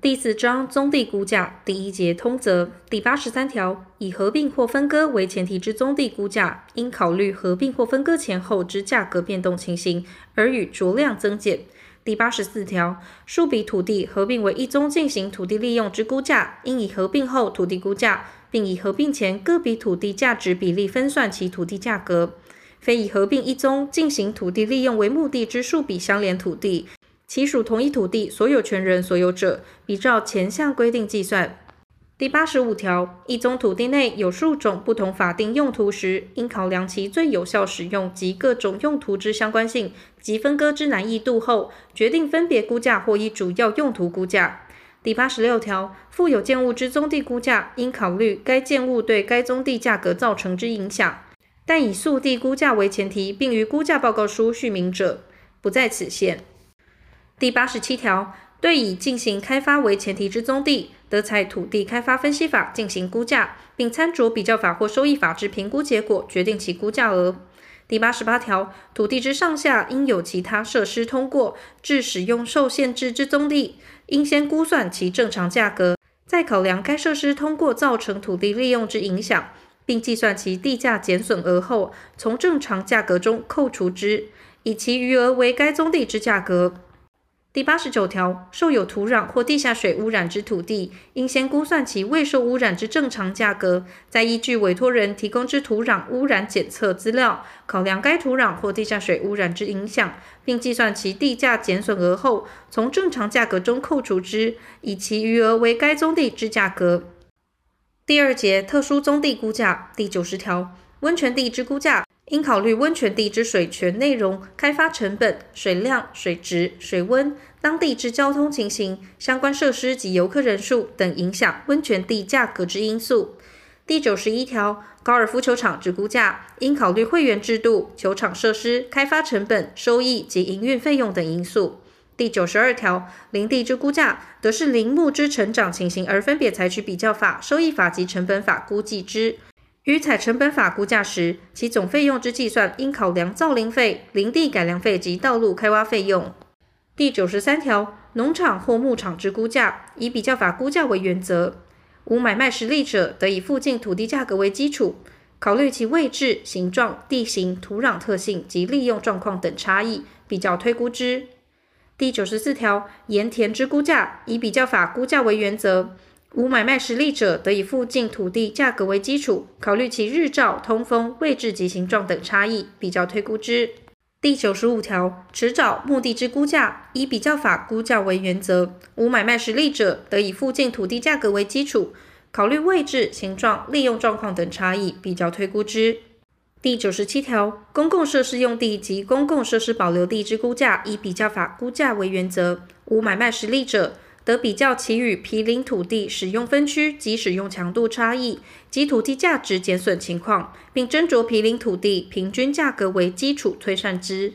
第四章宗地估价第一节通则第八十三条，以合并或分割为前提之宗地估价，应考虑合并或分割前后之价格变动情形，而予酌量增减。第八十四条，数笔土地合并为一宗进行土地利用之估价，应以合并后土地估价，并以合并前各笔土地价值比例分算其土地价格。非以合并一宗进行土地利用为目的之数笔相连土地，其属同一土地所有权人所有者，比照前项规定计算。第八十五条，一宗土地内有数种不同法定用途时，应考量其最有效使用及各种用途之相关性及分割之难易度后，决定分别估价或依主要用途估价。第八十六条，附有建物之宗地估价，应考虑该建物对该宗地价格造成之影响。但以速地估价为前提，并于估价报告书叙明者，不在此限。第八十七条，对以进行开发为前提之宗地，得采土地开发分析法进行估价，并参酌比较法或收益法之评估结果，决定其估价额。第八十八条，土地之上下应有其他设施通过，致使用受限制之宗地，应先估算其正常价格，再考量该设施通过造成土地利用之影响。并计算其地价减损额后，从正常价格中扣除之，以其余额为该宗地之价格。第八十九条，受有土壤或地下水污染之土地，应先估算其未受污染之正常价格，再依据委托人提供之土壤污染检测资料，考量该土壤或地下水污染之影响，并计算其地价减损额后，从正常价格中扣除之，以其余额为该宗地之价格。第二节特殊宗地估价第九十条，温泉地之估价，应考虑温泉地之水泉内容、开发成本、水量、水质、水温、当地之交通情形、相关设施及游客人数等影响温泉地价格之因素。第九十一条，高尔夫球场之估价，应考虑会员制度、球场设施、开发成本、收益及营运费用等因素。第九十二条，林地之估价，得视林木之成长情形而分别采取比较法、收益法及成本法估计之。于采成本法估价时，其总费用之计算应考量造林费、林地改良费及道路开挖费用。第九十三条，农场或牧场之估价，以比较法估价为原则。无买卖实力者，得以附近土地价格为基础，考虑其位置、形状、地形、土壤特性及利用状况等差异，比较推估之。第九十四条，盐田之估价，以比较法估价为原则。无买卖实力者，得以附近土地价格为基础，考虑其日照、通风、位置及形状等差异，比较推估之。第九十五条，池沼、牧地之估价，以比较法估价为原则。无买卖实力者，得以附近土地价格为基础，考虑位置、形状、利用状况等差异，比较推估之。第九十七条，公共设施用地及公共设施保留地之估价，以比较法估价为原则。无买卖实力者，得比较其与毗邻土地使用分区及使用强度差异及土地价值减损情况，并斟酌毗邻土地平均价格为基础推算之。